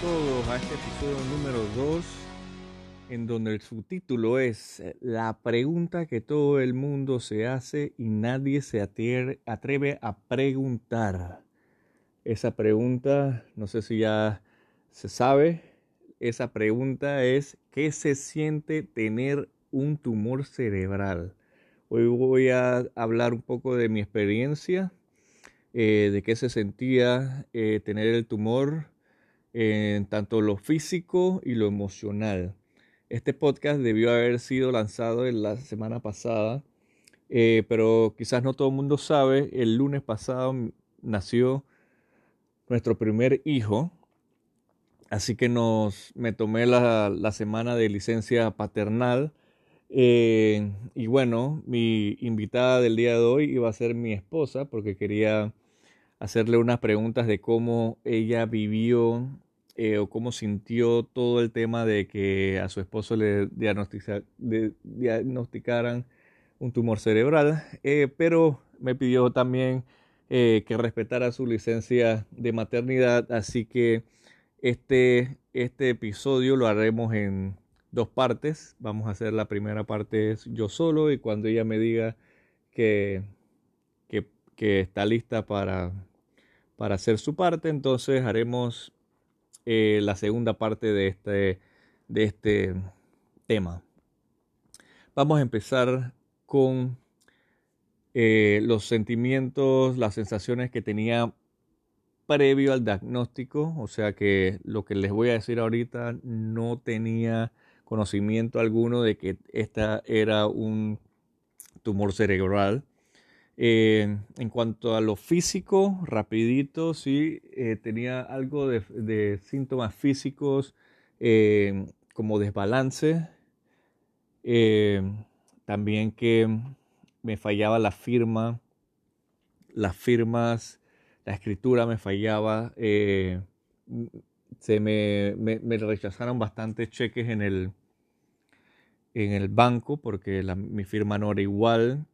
todos a este episodio número 2, en donde el subtítulo es La pregunta que todo el mundo se hace y nadie se atreve a preguntar. Esa pregunta, no sé si ya se sabe, esa pregunta es ¿qué se siente tener un tumor cerebral? Hoy voy a hablar un poco de mi experiencia, eh, de qué se sentía eh, tener el tumor en tanto lo físico y lo emocional. Este podcast debió haber sido lanzado en la semana pasada, eh, pero quizás no todo el mundo sabe, el lunes pasado nació nuestro primer hijo, así que nos, me tomé la, semana de licencia paternal. Eh, y bueno, mi invitada del día de hoy iba a ser mi esposa porque quería hacerle unas preguntas de cómo ella vivió eh, o cómo sintió todo el tema de que a su esposo le diagnosticaran un tumor cerebral, eh, pero me pidió también eh, que respetara su licencia de maternidad, así que este, este episodio lo haremos en dos partes. Vamos a hacer la primera parte yo solo y cuando ella me diga que, que, está lista para, para hacer su parte, entonces haremos eh, la segunda parte de este, de este tema. Vamos a empezar con eh, los sentimientos, las sensaciones que tenía previo al diagnóstico, o sea que lo que les voy a decir ahorita no tenía conocimiento alguno de que esta era un tumor cerebral. Eh, en cuanto a lo físico, rapidito, sí, eh, tenía algo de, síntomas físicos eh, como desbalance, también que me fallaba la firma, las firmas, la escritura me fallaba, se me, me, rechazaron bastantes cheques en el, en el banco porque mi firma no era igual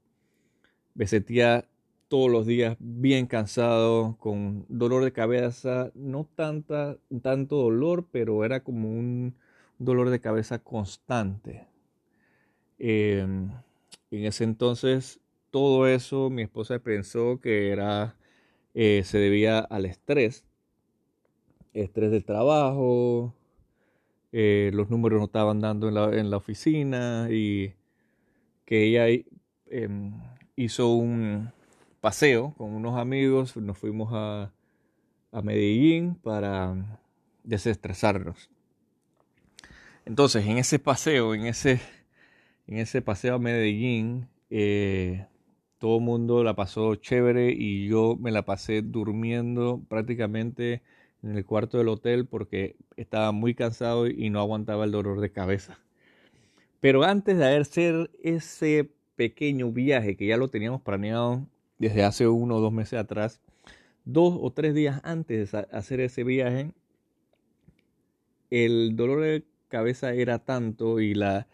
me sentía todos los días bien cansado, con dolor de cabeza, no tanta, tanto dolor, pero era como un dolor de cabeza constante. Em, en ese entonces, todo eso mi esposa pensó que era, eh, se debía al estrés, estrés del trabajo, eh, los números no estaban dando en la, en la oficina y que ella em, hizo un paseo con unos amigos, nos fuimos a, Medellín para desestresarnos. Entonces, en ese paseo, en ese, en ese paseo a Medellín, eh, todo el mundo la pasó chévere y yo me la pasé durmiendo prácticamente en el cuarto del hotel porque estaba muy cansado y no aguantaba el dolor de cabeza. Pero antes de hacer ese pequeño viaje que ya lo teníamos planeado desde hace uno o dos meses atrás, dos o tres días antes de hacer ese viaje, el dolor de cabeza era tanto y la,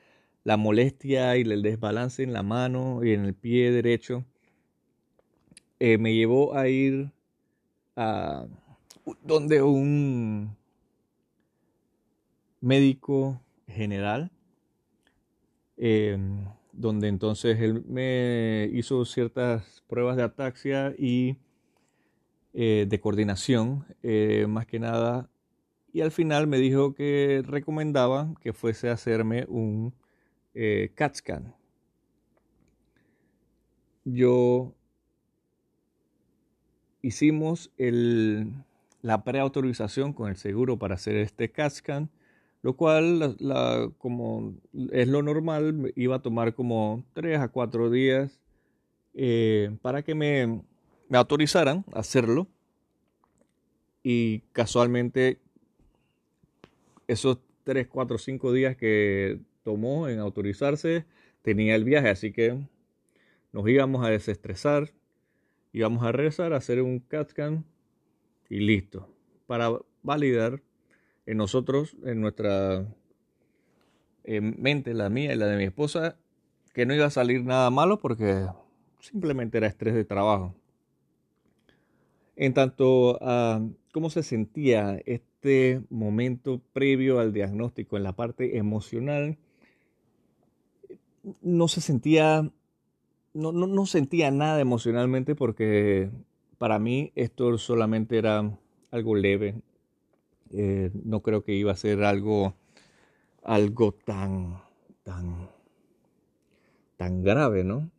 la molestia y el desbalance en la mano y en el pie derecho eh, me llevó a ir a donde un médico general eh, donde entonces él me hizo ciertas pruebas de ataxia y eh, de coordinación, eh, más que nada, y al final me dijo que recomendaba que fuese a hacerme un eh, CAT scan. Yo hicimos el, la preautorización con el seguro para hacer este CAT scan lo cual, como es lo normal, iba a tomar como 3 a 4 días eh, para que me, me autorizaran a hacerlo. Y casualmente, esos 3, 4, 5 días que tomó en autorizarse, tenía el viaje, así que nos íbamos a desestresar, íbamos a rezar, a hacer un CAT scan y listo, para validar en nosotros, en nuestra mente, la mía y la de mi esposa, que no iba a salir nada malo porque simplemente era estrés de trabajo. En tanto a cómo se sentía este momento previo al diagnóstico, en la parte emocional, no se sentía, no, no, sentía nada emocionalmente porque para mí esto solamente era algo leve. Eh, no creo que iba a ser algo, algo tan, tan, tan grave, ¿no?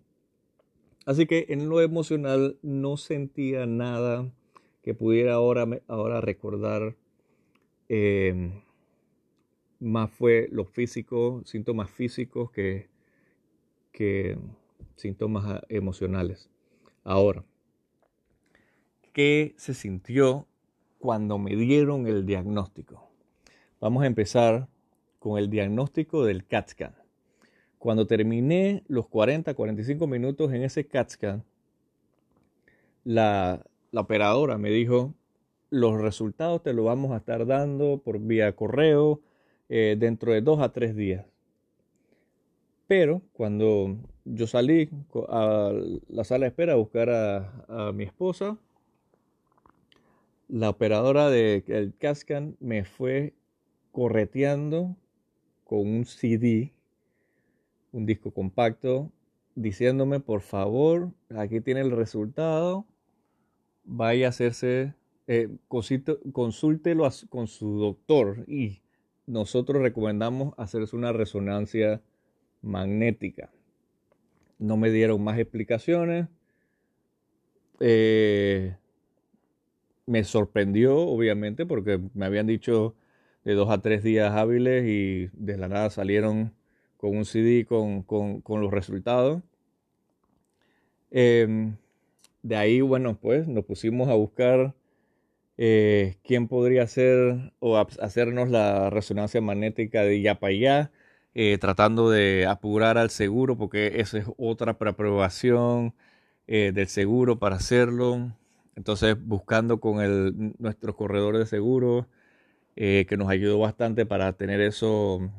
Así que en lo emocional no sentía nada que pudiera ahora, ahora recordar. Eh, más fue los físicos, síntomas físicos que, que síntomas ah, emocionales. Ahora, ¿qué se sintió cuando me dieron el diagnóstico? Vamos a empezar con el diagnóstico del CAT scan. Cuando terminé los 40, 45 minutos en ese CAT scan, la, operadora me dijo, los resultados te los vamos a estar dando por vía correo eh, dentro de dos a tres días. Pero cuando yo salí a la sala de espera a buscar a, mi esposa, la operadora del Cascan me fue correteando con un CD, un disco compacto, diciéndome, por favor, aquí tiene el resultado, vaya a hacerse, eh, consúltelo con su doctor y nosotros recomendamos hacerse una resonancia magnética. No me dieron más explicaciones. Eh, me sorprendió, obviamente, porque me habían dicho de dos a tres días hábiles y de la nada salieron con un CD con, los resultados. Em, de ahí, bueno, pues nos pusimos a buscar eh, quién podría hacer o hacernos la resonancia magnética de ya para allá. Eh, tratando de apurar al seguro, porque esa es otra preaprobación eh, del seguro para hacerlo. Entonces, buscando con el, nuestro corredor de seguro, eh, que nos ayudó bastante para tener eso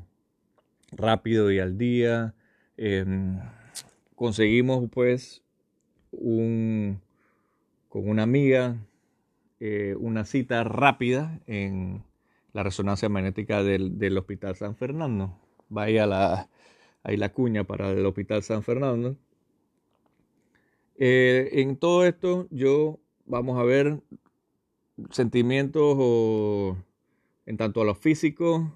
rápido y al día. Em, conseguimos pues un, con una amiga una cita rápida en la resonancia magnética del Hospital San Fernando vaya la, ahí la cuña para el Hospital San Fernando. Eh, en todo esto, yo vamos a ver sentimientos o, en tanto a lo físico,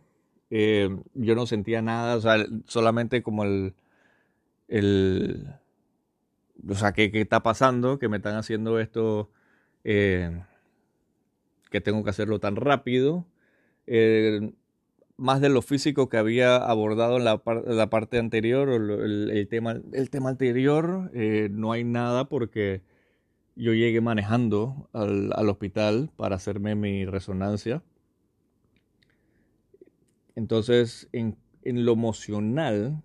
eh, yo no sentía nada, solamente como el, el o sea, ¿qué, está pasando? Que me están haciendo esto, eh, que tengo que hacerlo tan rápido más de lo físico que había abordado en la, la parte anterior, o el, tema, el tema anterior, eh, no hay nada porque yo llegué manejando al, al, hospital para hacerme mi resonancia. Entonces, en, en lo emocional,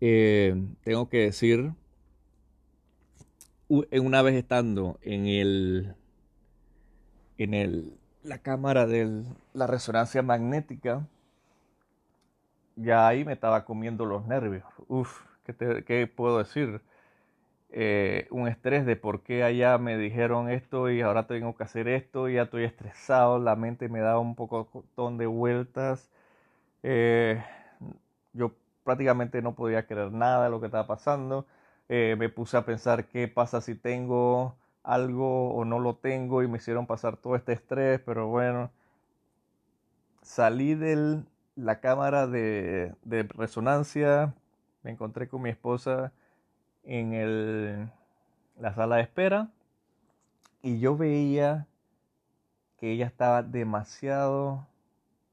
eh, tengo que decir, una vez estando en el, en el la cámara de la resonancia magnética, ya ahí me estaba comiendo los nervios. Uf, ¿qué, puedo decir? Eh, un estrés de por qué allá me dijeron esto y ahora tengo que hacer esto y ya estoy estresado, la mente me da un poco de vueltas. Eh, yo prácticamente no podía creer nada de lo que estaba pasando. Eh, me puse a pensar qué pasa si tengo algo o no lo tengo y me hicieron pasar todo este estrés, pero bueno, salí de la cámara de, resonancia, me encontré con mi esposa en el, la sala de espera y yo veía que ella estaba demasiado,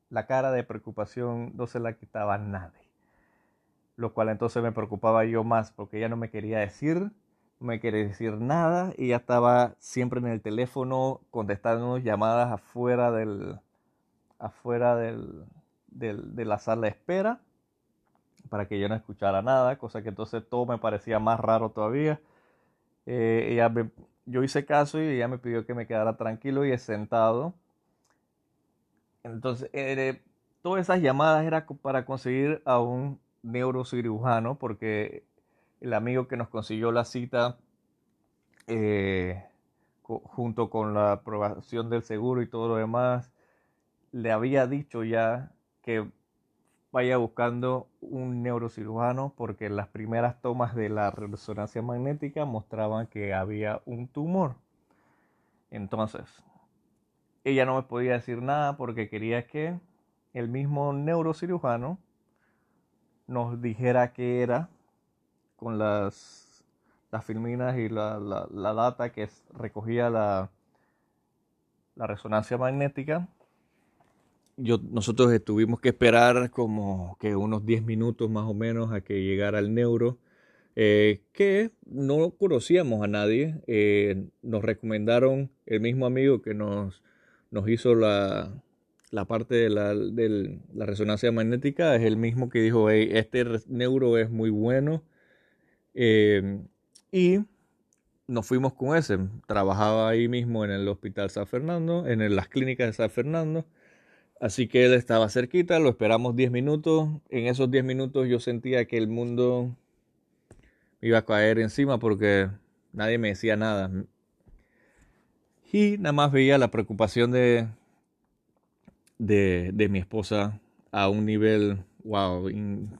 la cara de preocupación no se la quitaba nadie, lo cual entonces me preocupaba yo más porque ella no me quería decir me quería decir nada y ya estaba siempre en el teléfono contestando llamadas afuera del afuera del, de la sala de espera para que yo no escuchara nada, cosa que entonces todo me parecía más raro todavía. Eh, ella yo hice caso y ella me pidió que me quedara tranquilo y sentado. Entonces, eh, todas esas llamadas eran para conseguir a un neurocirujano porque el amigo que nos consiguió la cita eh, junto con la aprobación del seguro y todo lo demás, le había dicho ya que vaya buscando un neurocirujano porque las primeras tomas de la resonancia magnética mostraban que había un tumor. Entonces, ella no me podía decir nada porque quería que el mismo neurocirujano nos dijera qué era con las, las filminas y la, la, data que recogía la, la resonancia magnética. Nosotros tuvimos que esperar como que unos 10 minutos más o menos a que llegara el neuro, eh, que no conocíamos a nadie. Eh, nos recomendaron el mismo amigo que nos, hizo la, la parte de la, de la, resonancia magnética, es el mismo que dijo, este neuro es muy bueno. Em, y nos fuimos con ese. Trabajaba ahí mismo en el Hospital San Fernando, en las clínicas de San Fernando. Así que él estaba cerquita, lo esperamos 10 minutos. En esos 10 minutos yo sentía que el mundo iba a caer encima porque nadie me decía nada. Y nada más veía la preocupación de, de, mi esposa a un nivel, wow,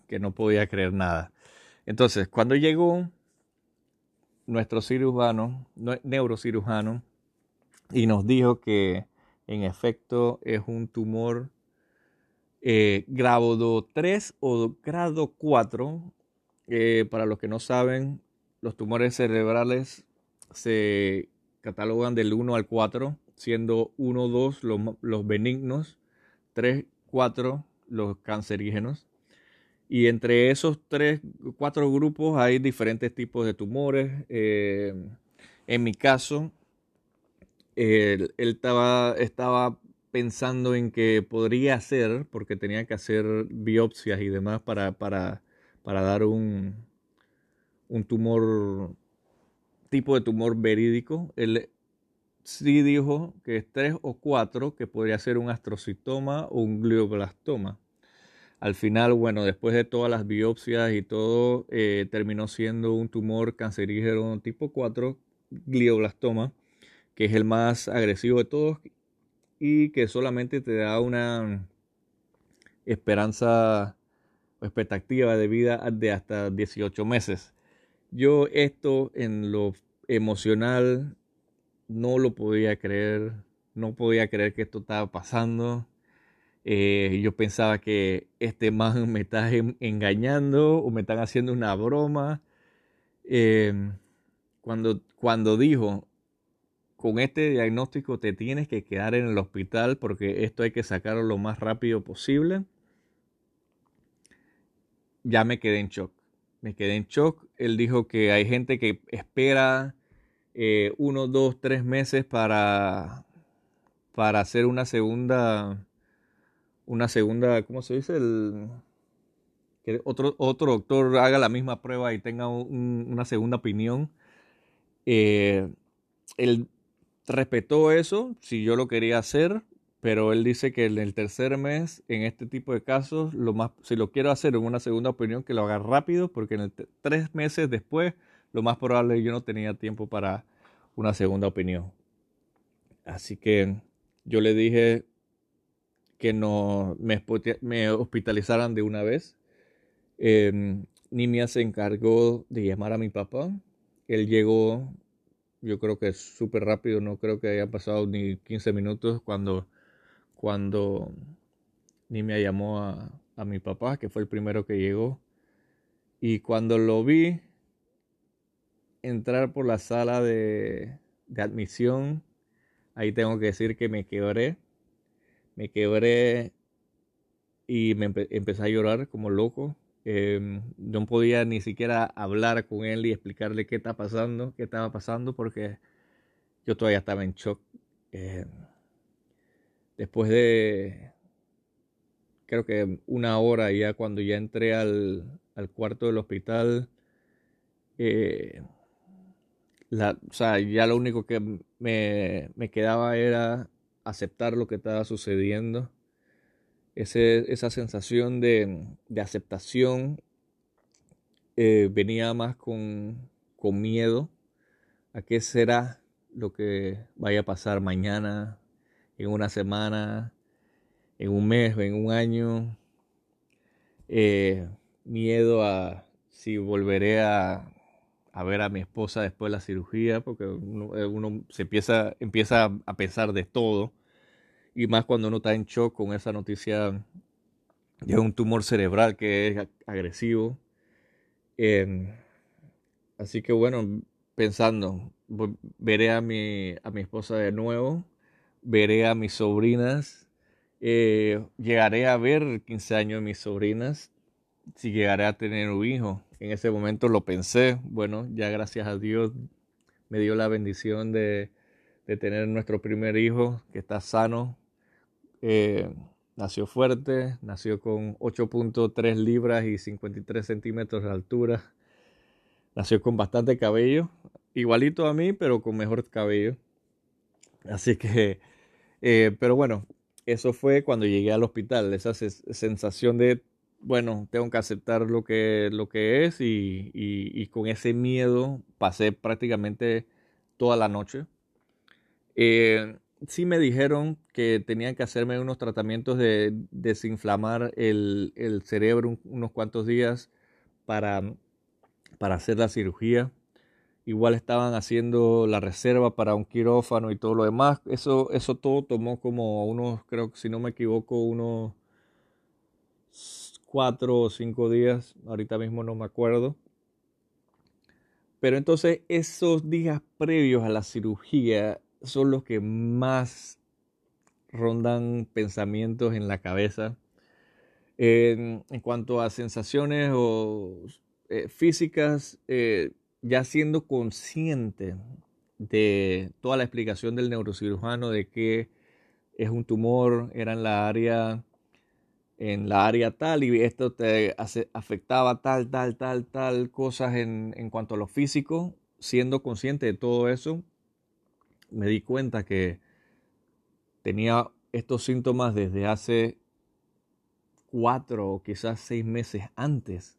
que no podía creer nada. Entonces, cuando llegó nuestro cirujano, neurocirujano, y nos dijo que en efecto es un tumor eh, grado 3 o grado 4. Eh, para los que no saben, los tumores cerebrales se catalogan del 1 al 4, siendo 1, 2 los, los benignos, 3, 4 los cancerígenos. Y entre esos tres, cuatro grupos hay diferentes tipos de tumores. Eh, en mi caso, él, estaba, pensando en que podría ser, porque tenía que hacer biopsias y demás para, dar un, un tumor tipo de tumor verídico. Él sí dijo que es tres o cuatro, que podría ser un astrocitoma o un glioblastoma. Al final, bueno, después de todas las biopsias y todo, eh, terminó siendo un tumor cancerígeno tipo 4, glioblastoma, que es el más agresivo de todos y que solamente te da una esperanza o expectativa de vida de hasta 18 meses. Yo esto en lo emocional no lo podía creer, no podía creer que esto estaba pasando. Eh, yo pensaba que este man me está engañando o me están haciendo una broma. Em, cuando, cuando dijo, con este diagnóstico te tienes que quedar en el hospital porque esto hay que sacarlo lo más rápido posible, ya me quedé en shock me quedé en shock. Él dijo que hay gente que espera eh, uno, dos, tres meses para, para hacer una segunda, una segunda, ¿cómo se dice? El, que otro, otro doctor haga la misma prueba y tenga una segunda opinión. Eh, él respetó eso, si yo lo quería hacer, pero él dice que en el tercer mes, en este tipo de casos, lo más, si lo quiero hacer en una segunda opinión, que lo haga rápido, porque en tres meses después, lo más probable es que yo no tenía tiempo para una segunda opinión. Así que yo le dije que no me, hospitalizaran de una vez. Eh, Nimia se encargó de llamar a mi papá. Él llegó, yo creo que súper rápido, no creo que haya pasado ni 15 minutos cuando cuando Nimia llamó a, a mi papá, que fue el primero que llegó. Y cuando lo vi entrar por la sala de, de admisión, ahí tengo que decir que me quebré. Me quebré y me empecé a llorar como loco. Eh, no podía ni siquiera hablar con él y explicarle qué está pasando, qué estaba pasando, porque yo todavía estaba en shock. Eh, después de, creo que una hora ya cuando ya entré al, cuarto del hospital, eh, o sea, ya lo único que me, quedaba era aceptar lo que estaba sucediendo. Esa sensación de, aceptación eh, venía más con, con miedo a qué será lo que vaya a pasar mañana, en una semana, en un mes, en un año. Eh, miedo a si volveré a, a, ver a mi esposa después de la cirugía, porque uno, eh, uno, se empieza, empieza a pensar de todo, y más cuando uno está en shock con esa noticia de un tumor cerebral que es agresivo. Eh, así que bueno, pensando, veré a mi, a mi esposa de nuevo, veré a mis sobrinas, eh, llegaré a ver 15 años de mis sobrinas, si llegaré a tener un hijo. En ese momento lo pensé, bueno, ya gracias a Dios me dio la bendición de, de tener nuestro primer hijo que está sano. Eh, nació fuerte, nació con 8.3 libras y 53 centímetros de altura Nació con bastante cabello, igualito a mí, pero con mejor cabello. Así que, eh, pero bueno, eso fue cuando llegué al hospital, esa sensación de, bueno, tengo que aceptar lo que, lo que es y, y, con ese miedo pasé prácticamente toda la noche. Eh, sí me dijeron que tenían que hacerme unos tratamientos de desinflamar el, el cerebro unos cuantos días para para hacer la cirugía. Igual estaban haciendo la reserva para un quirófano y todo lo demás. Eso, eso todo tomó como unos, creo que si no me equivoco, unos cuatro o cinco días. Ahorita mismo no me acuerdo. Pero entonces esos días previos a la cirugía son los que más rondan pensamientos en la cabeza. en cuanto a sensaciones o eh, físicas, eh, ya siendo consciente de toda la explicación del neurocirujano de que es un tumor, era en la área en la área tal y esto te afectaba tal, tal, tal, tal cosas en, en cuanto a lo físico, siendo consciente de todo eso, me di cuenta que tenía estos síntomas desde hace cuatro o quizás seis meses antes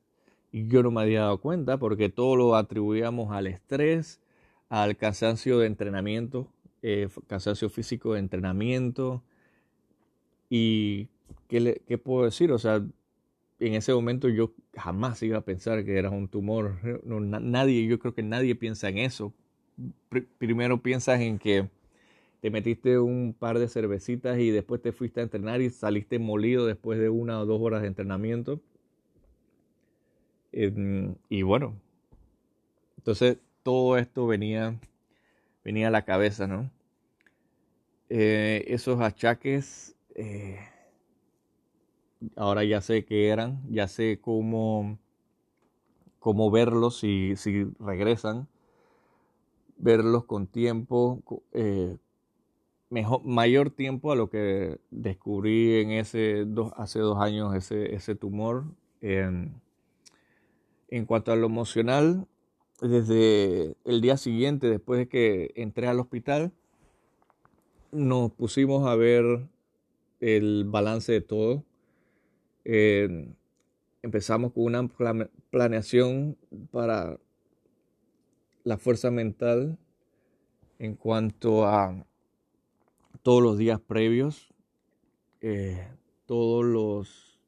y yo no me había dado cuenta porque todo lo atribuíamos al estrés, al cansancio de entrenamiento, eh, cansancio físico de entrenamiento. ¿Y qué, puedo decir? O sea, en ese momento yo jamás iba a pensar que era un tumor. No, nadie, yo creo que nadie piensa en eso. Primero piensas en que te metiste un par de cervecitas y después te fuiste a entrenar y saliste molido después de una o dos horas de entrenamiento y bueno, entonces todo esto venía, venía a la cabeza, ¿no? Eh, esos achaques, eh, ahora ya sé qué eran, ya sé cómo, cómo verlos si, si regresan, verlos con tiempo, eh, mejor, mayor tiempo a lo que descubrí en ese dos, hace dos años ese, ese tumor. En cuanto a lo emocional, desde el día siguiente, después de que entré al hospital, nos pusimos a ver el balance de todo. Empezamos con una planeación para la fuerza mental en cuanto a todos los días previos, eh, todos los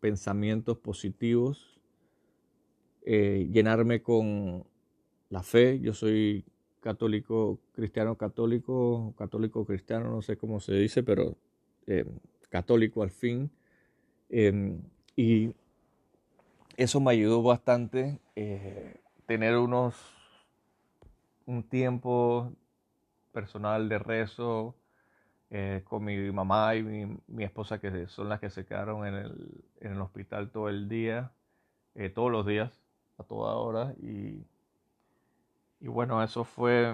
pensamientos positivos eh, llenarme con la fe. Yo soy católico, cristiano católico, católico cristiano, no sé cómo se dice, pero eh, católico al fin. Em, y eso me ayudó bastante tener unos un tiempo personal de rezo con mi mamá y mi, mi, esposa que son las que se quedaron en el, en el hospital todo el día, todos los días a toda hora. Y, y bueno, eso fue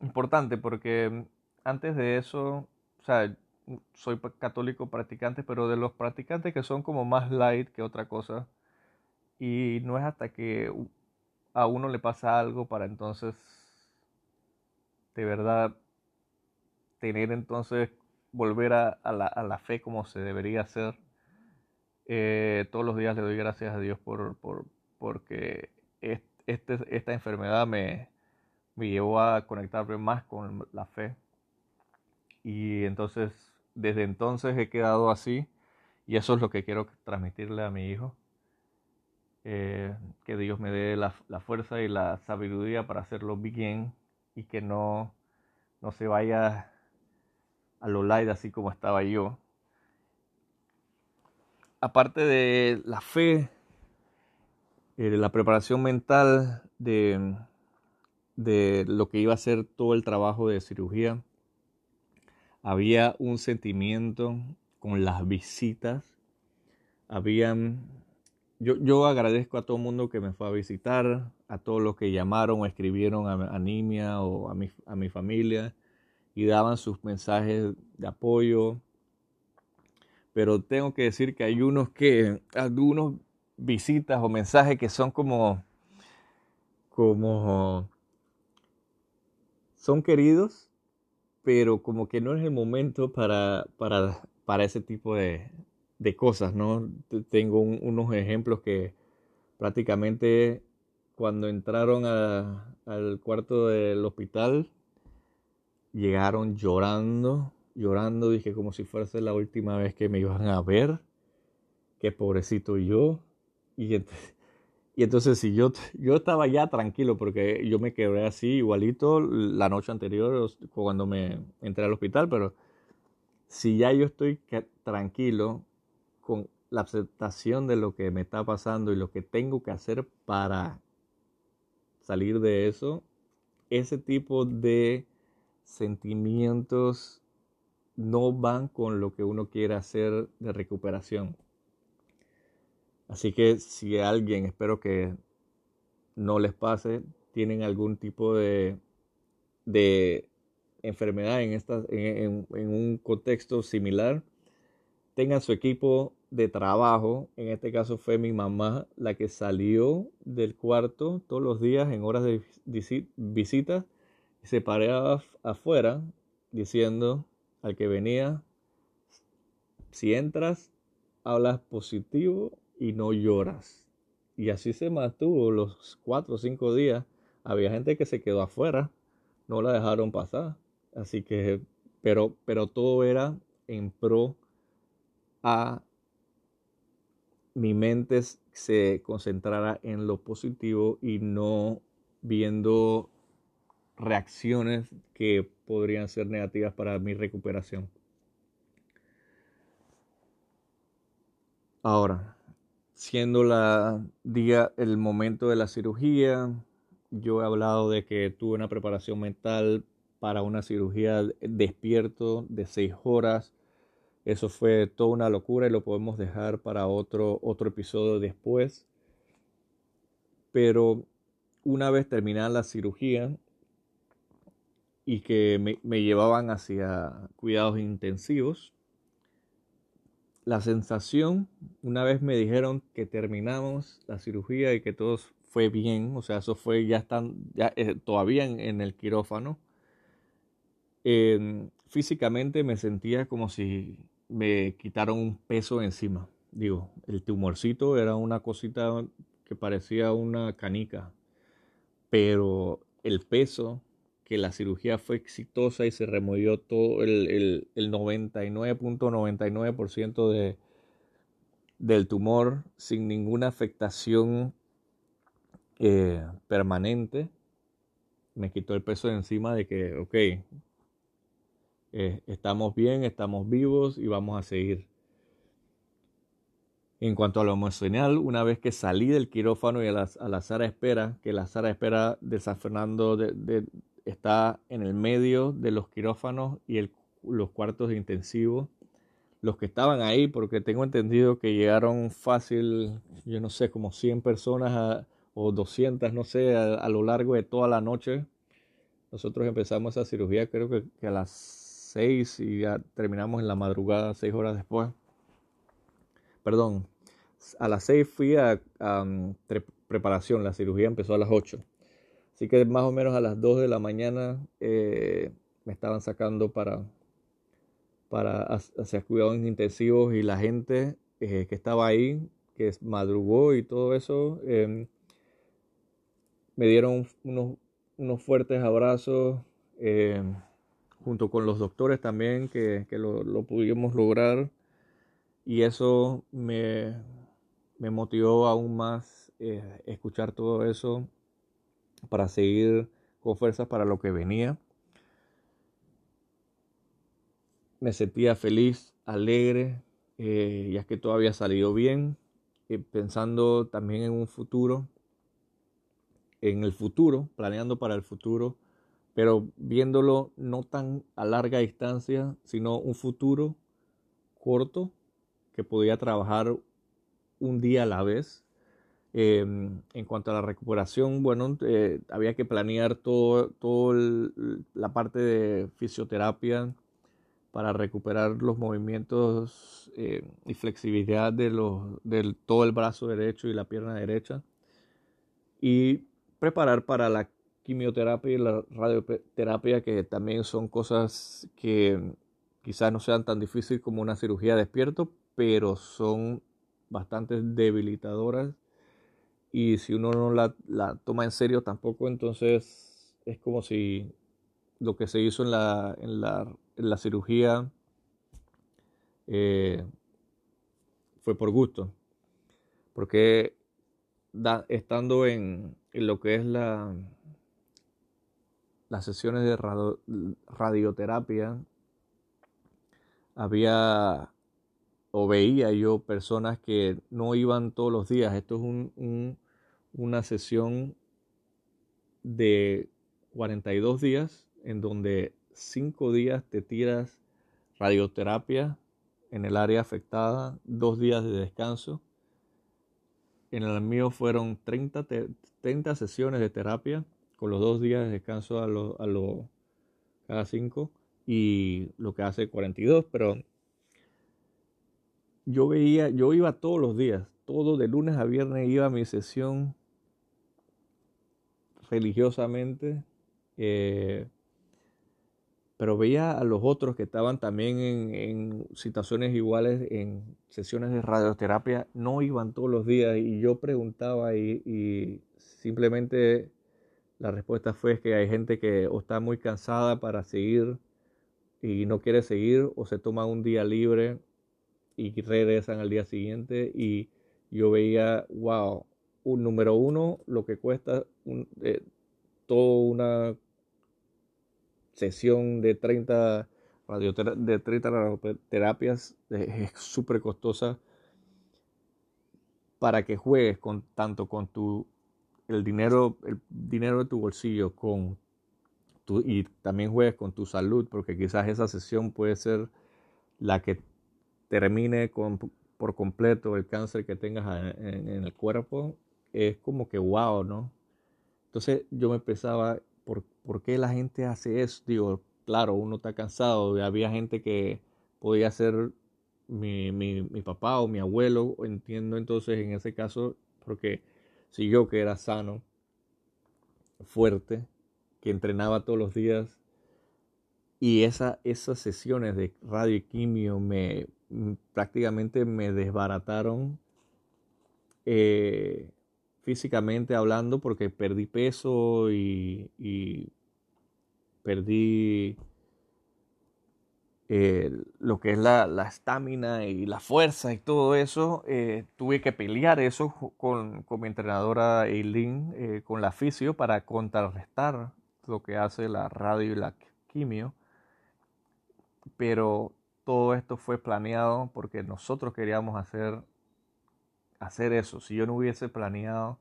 importante porque antes de eso, o sea, soy católico practicante, pero de los practicantes que son como más light que otra cosa, y no es hasta que a uno le pasa algo para entonces de verdad tener entonces volver a, la, a la, fe como se debería hacer. Eh, todos los días le doy gracias a Dios por, por, porque este, esta enfermedad me, me llevó a conectarme más con la fe. Y entonces, desde entonces he quedado así y eso es lo que quiero transmitirle a mi hijo. Eh, que Dios me dé la, la, fuerza y la sabiduría para hacerlo bien y que no, no se vaya a lo light así como estaba yo. Aparte de la fe, eh, la preparación mental de, de lo que iba a ser todo el trabajo de cirugía, había un sentimiento con las visitas. Habían, yo, yo agradezco a todo el mundo que me fue a visitar, a todos los que llamaron o escribieron a, Nimia o a mi, a mi familia y daban sus mensajes de apoyo. Pero tengo que decir que hay unos que, algunos visitas o mensajes que son como, como, son queridos, pero como que no es el momento para, para, para ese tipo de, de cosas, ¿no? Tengo unos ejemplos que prácticamente cuando entraron a, al cuarto del hospital, llegaron llorando, llorando, dije como si fuese la última vez que me iban a ver, qué pobrecito yo, y, y entonces si yo, yo estaba ya tranquilo porque yo me quedé así igualito la noche anterior cuando me entré al hospital, pero si ya yo estoy tranquilo con la aceptación de lo que me está pasando y lo que tengo que hacer para salir de eso, ese tipo de sentimientos no van con lo que uno quiere hacer de recuperación. Así que si alguien, espero que no les pase, tienen algún tipo de, enfermedad en, esta, en, un contexto similar, tengan su equipo de trabajo. En este caso fue mi mamá la que salió del cuarto todos los días en horas de visita se paraba afuera diciendo al que venía, si entras, hablas positivo y no lloras. Y así se mantuvo los cuatro o cinco días. Había gente que se quedó afuera, no la dejaron pasar. Así que, pero, pero todo era en pro a mi mente se concentrara en lo positivo y no viendo reacciones que podrían ser negativas para mi recuperación. Ahora, siendo la día el momento de la cirugía, yo he hablado de que tuve una preparación mental para una cirugía despierto de seis horas. Eso fue toda una locura y lo podemos dejar para otro, otro episodio después. Pero una vez terminada la cirugía, y que me, llevaban hacia cuidados intensivos. La sensación, una vez me dijeron que terminamos la cirugía y que todo fue bien, o sea, eso fue, ya están, ya, eh, todavía en, el quirófano, físicamente me sentía como si me quitaron un peso encima. Digo, el tumorcito era una cosita que parecía una canica, pero el peso que la cirugía fue exitosa y se removió todo el, 99.99% de, del tumor sin ninguna afectación eh, permanente. Me quitó el peso de encima de que, ok, eh, estamos bien, estamos vivos y vamos a seguir. En cuanto a lo emocional, una vez que salí del quirófano y a la, a la sala de espera, que la sala de espera de San Fernando de, está en el medio de los quirófanos y los cuartos de intensivo. Los que estaban ahí, porque tengo entendido que llegaron fácil, yo no sé, como 100 personas o 200, no sé, a, lo largo de toda la noche. Nosotros empezamos esa cirugía creo que, a las 6 y ya terminamos en la madrugada, 6 horas después. Perdón, a las 6 fui a, preparación, la cirugía empezó a las 8. Así que más o menos a las 2 de la mañana eh, me estaban sacando para, para hacer cuidados intensivos y la gente eh, que estaba ahí, que madrugó y todo eso, em, me dieron unos unos fuertes abrazos eh, junto con los doctores también que, lo, pudimos lograr y eso me, motivó aún más eh, escuchar todo eso para seguir con fuerzas para lo que venía. Me sentía feliz, alegre, eh, ya que todo había salido bien, pensando también en un futuro en el futuro, planeando para el futuro, pero viéndolo no tan a larga distancia, sino un futuro corto que podía trabajar un día a la vez. Em, en cuanto a la recuperación, bueno, eh, había que planear todo, todo la parte de fisioterapia para recuperar los movimientos eh, y flexibilidad de los, del todo el brazo derecho y la pierna derecha. Y preparar para la quimioterapia y la radioterapia, que también son cosas que quizás no sean tan difíciles como una cirugía despierto, pero son bastante debilitadoras y si uno no la, toma en serio tampoco, entonces es como si lo que se hizo en la, en la, cirugía eh, fue por gusto. Porque estando en, lo que es la, las sesiones de radioterapia, había o veía yo personas que no iban todos los días. Esto es un, una sesión de 42 días en donde 5 días te tiras radioterapia en el área afectada, 2 días de descanso en el mío fueron 30, 30 sesiones de terapia con los dos días de descanso a lo, a lo, cada cinco y lo que hace 42, pero yo veía, yo iba todos los días, todo de lunes a viernes iba a mi sesión religiosamente. Eh, pero veía a los otros que estaban también en, situaciones iguales, en sesiones de radioterapia, no iban todos los días y yo preguntaba y, simplemente la respuesta fue que hay gente que o está muy cansada para seguir y no quiere seguir o se toma un día libre y regresan al día siguiente. Y yo veía, wow, un número uno, lo que cuesta un, eh, toda una sesión de 30 de 30 radioterapias es súper costosa para que juegues con tanto con tu el dinero el dinero de tu bolsillo con tu, y también juegues con tu salud porque quizás esa sesión puede ser la que termine con, por completo el cáncer que tengas en, el cuerpo es como que wow no entonces yo me pensaba ¿por, qué la gente hace eso? Digo, claro, uno está cansado. Había gente que podía ser mi, mi, mi papá o mi abuelo. Entiendo entonces en ese caso, porque si yo que era sano, fuerte, que entrenaba todos los días, y esa, esas sesiones de radio y quimio me prácticamente me desbarataron eh, físicamente hablando porque perdí peso y, perdí eh, lo que es la estamina y la fuerza y todo eso. Eh, tuve que pelear eso con, mi entrenadora Eileen, eh, con la fisio, para contrarrestar lo que hace la radio y la quimio. Pero todo esto fue planeado porque nosotros queríamos hacer hacer eso. Si yo no hubiese planeado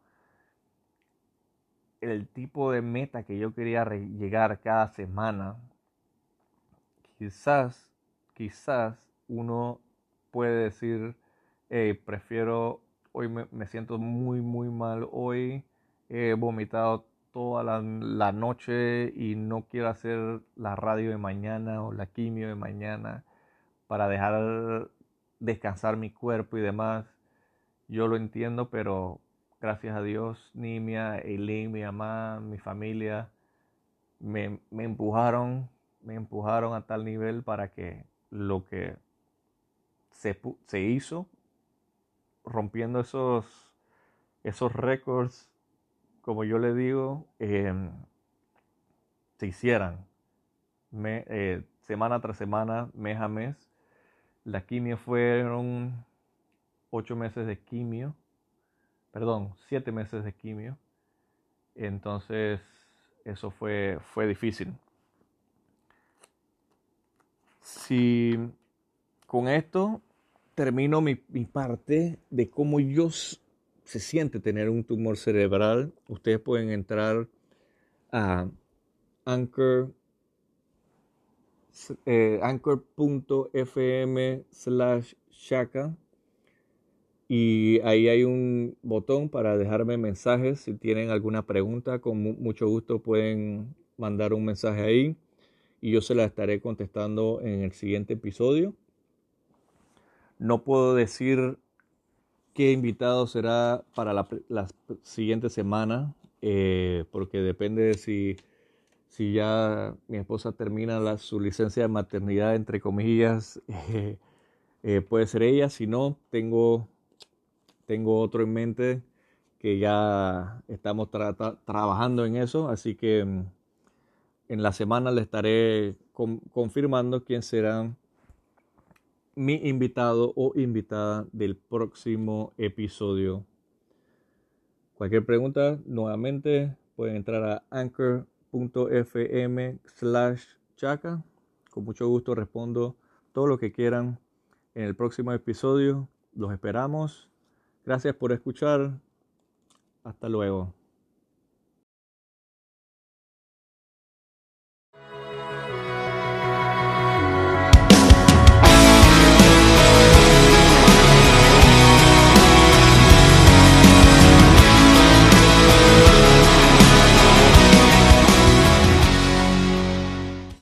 el tipo de meta que yo quería llegar cada semana, quizás, quizás uno puede decir, prefiero, hoy me, siento muy, muy mal, hoy he vomitado toda la, noche y no quiero hacer la radio de mañana o la quimio de mañana para dejar descansar mi cuerpo y demás. Yo lo entiendo, pero gracias a Dios, Nimia, Eileen, mi mamá, mi familia, me, empujaron, me empujaron a tal nivel para que lo que se, se hizo, rompiendo esos, esos récords, como yo le digo, em, se hicieran eh, semana tras semana, mes a mes. La quimio fueron ocho meses de quimio, perdón, siete meses de quimio. Entonces, eso fue, fue difícil. Si con esto termino mi, parte de cómo yo se siente tener un tumor cerebral, ustedes pueden entrar a Anchor eh, anchor.fm slash shaka y ahí hay un botón para dejarme mensajes. Si tienen alguna pregunta con mucho gusto pueden mandar un mensaje ahí y yo se la estaré contestando en el siguiente episodio no puedo decir qué invitado será para la, siguiente semana eh, porque depende de si si ya mi esposa termina su licencia de maternidad, entre comillas, eh, eh, puede ser ella. Si no, tengo, tengo otro en mente que ya estamos trabajando en eso. Así que mm, en la semana le estaré confirmando quién será mi invitado o invitada del próximo episodio. Cualquier pregunta, nuevamente pueden entrar a Anchor fm slash chaca. Con mucho gusto respondo todo lo que quieran en el próximo episodio. Los esperamos. Gracias por escuchar. Hasta luego.